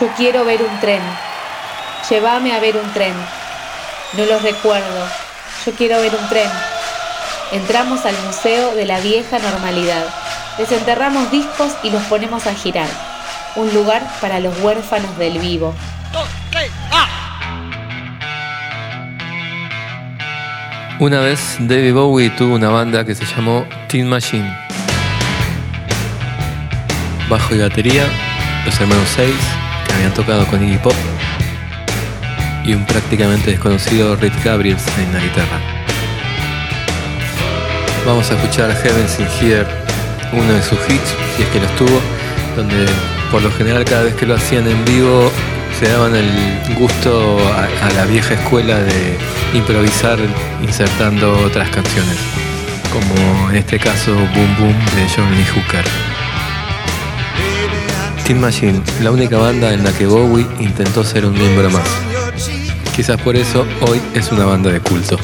Yo quiero ver un tren. Llévame a ver un tren. No los recuerdo. Yo quiero ver un tren. Entramos al Museo de la Vieja Normalidad. Desenterramos discos y los ponemos a girar. Un lugar para los huérfanos del vivo. Una vez David Bowie tuvo una banda que se llamó Teen Machine. Bajo y batería, los hermanos Seis, habían tocado con Iggy Pop, y un prácticamente desconocido Rick Gabriels en la guitarra. Vamos a escuchar Heaven's in Here, uno de sus hits, si es que los tuvo, donde por lo general cada vez que lo hacían en vivo se daban el gusto a, a la vieja escuela de improvisar insertando otras canciones, como en este caso Boom Boom de John Lee Hooker. Teen Machine, la única banda en la que Bowie intentó ser un miembro más. Quizás por eso hoy es una banda de culto.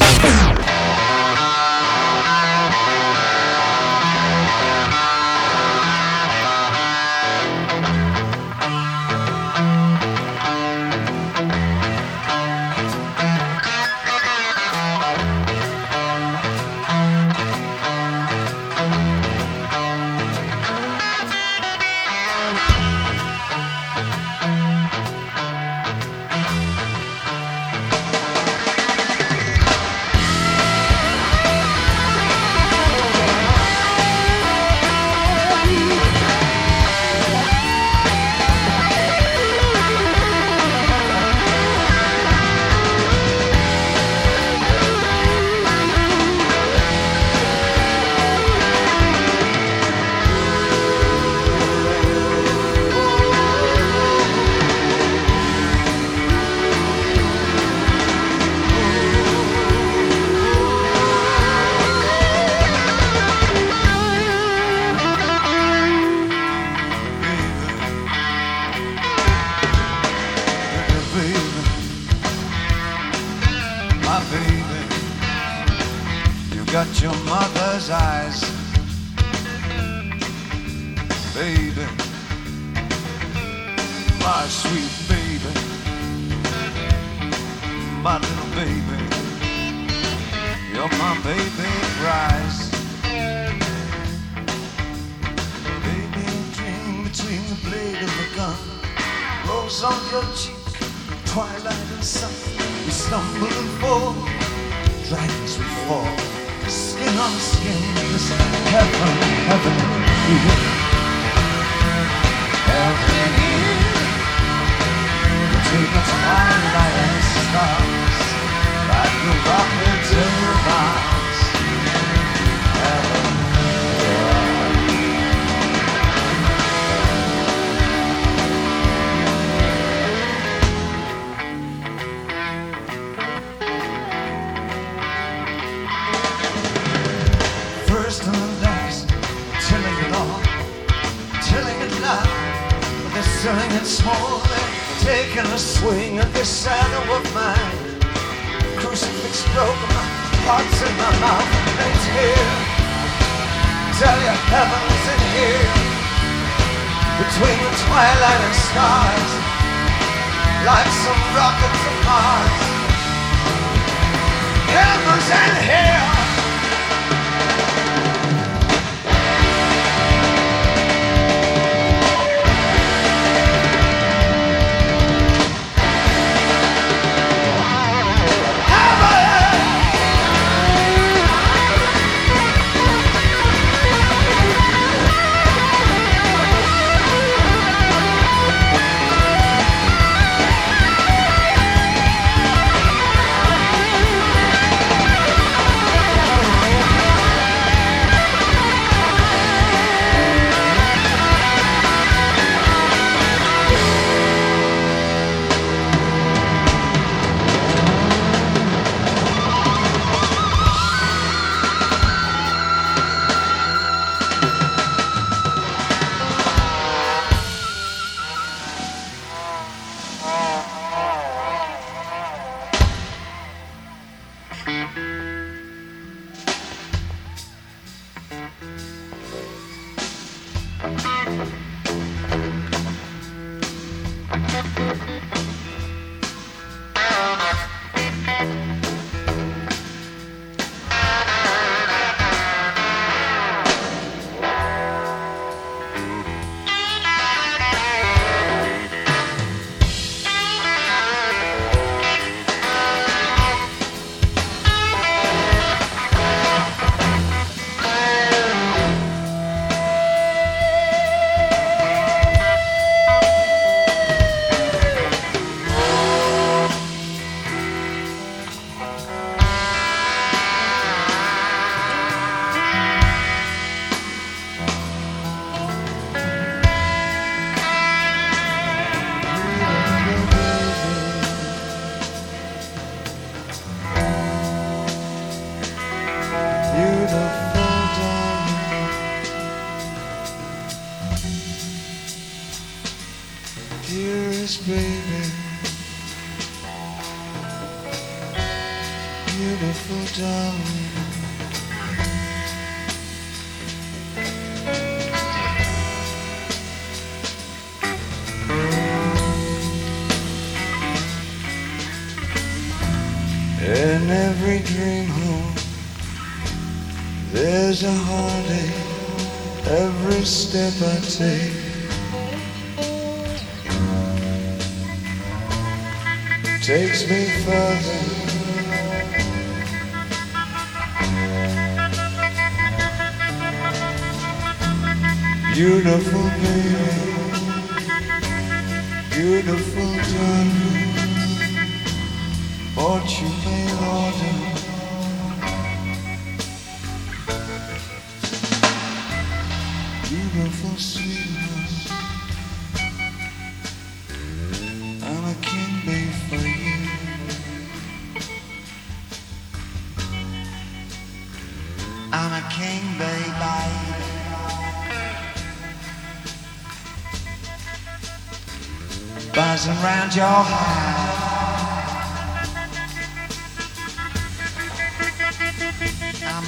Got your mother's eyes, baby, my sweet baby, my little baby, you're my baby prize. Baby, dream between the blade of the gun, rose on your cheek, twilight and sun. We stumble and fall, dragons we fall skin on skin. This heaven, heaven. Heaven here. It small, taking a swing at this shadow of mine. Crucifix broken, heart's in my mouth, and it's here. Tell you heaven's in here. Between the twilight and stars, like some rockets of Mars. Heaven's in here. In every dream home, there's a heartache every step I take. Takes me further. Beautiful baby, beautiful darling, what you a king bee for you. I'm a king baby. Buzzing round your heart.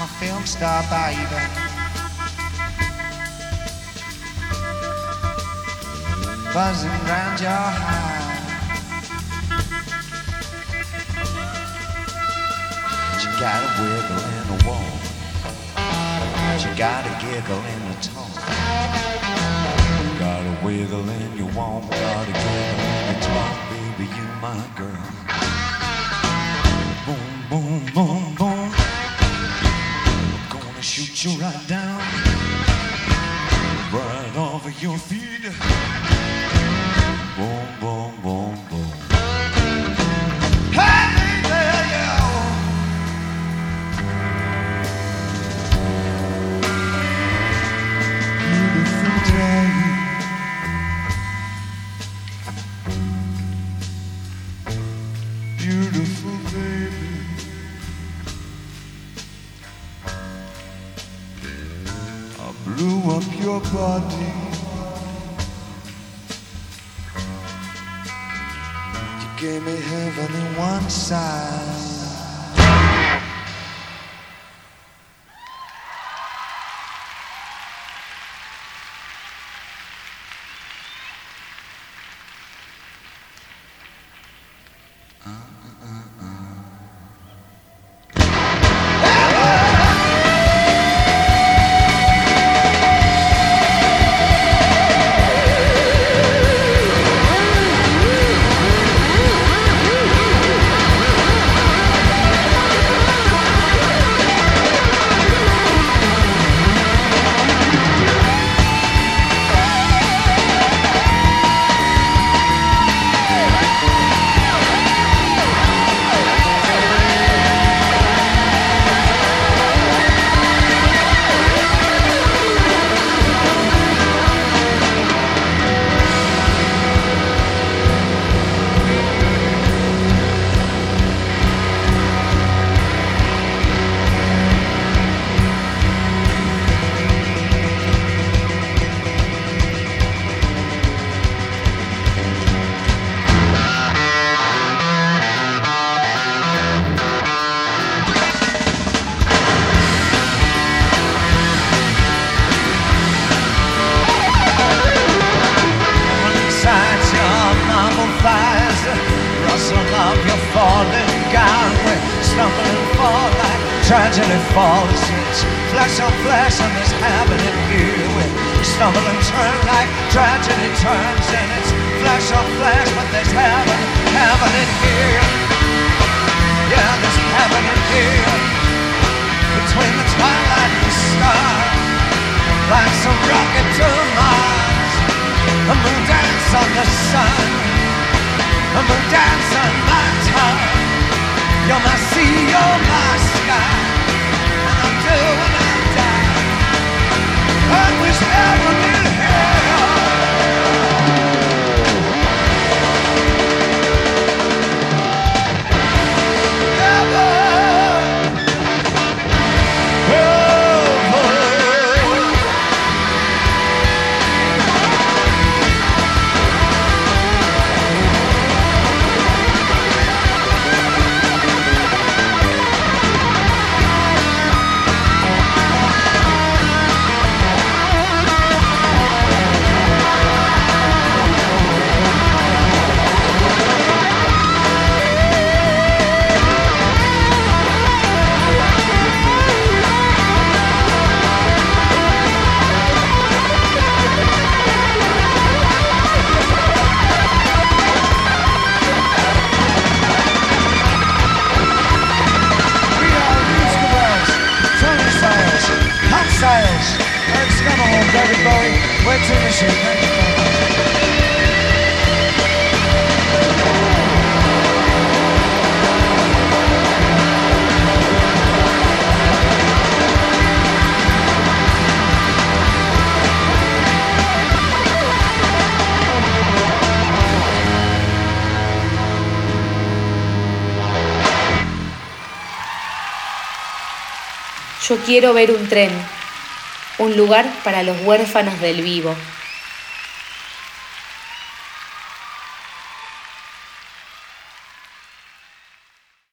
A film star, baby. buzzing round your heart. You got a wiggle in a wall. You got a giggle in a tone. Got a wiggle in your womb, got a giggle in your talk, baby, you my girl. Boom, boom, boom, boom. Gonna shoot you right down, right over your feet. Boom, boom, boom, gave me heaven in one side. Thighs, rustle of your falling gown, we stumble and fall like tragedy falls. It's flesh on flesh and it's happening here. We stumble and turn like tragedy turns, and it's flesh on flesh, but there's heaven, happening here. Yeah, there's happening here between the twilight dance on my tongue. You're my everybody waits in the shade. Yo quiero ver un tren un lugar para los huérfanos del vivo.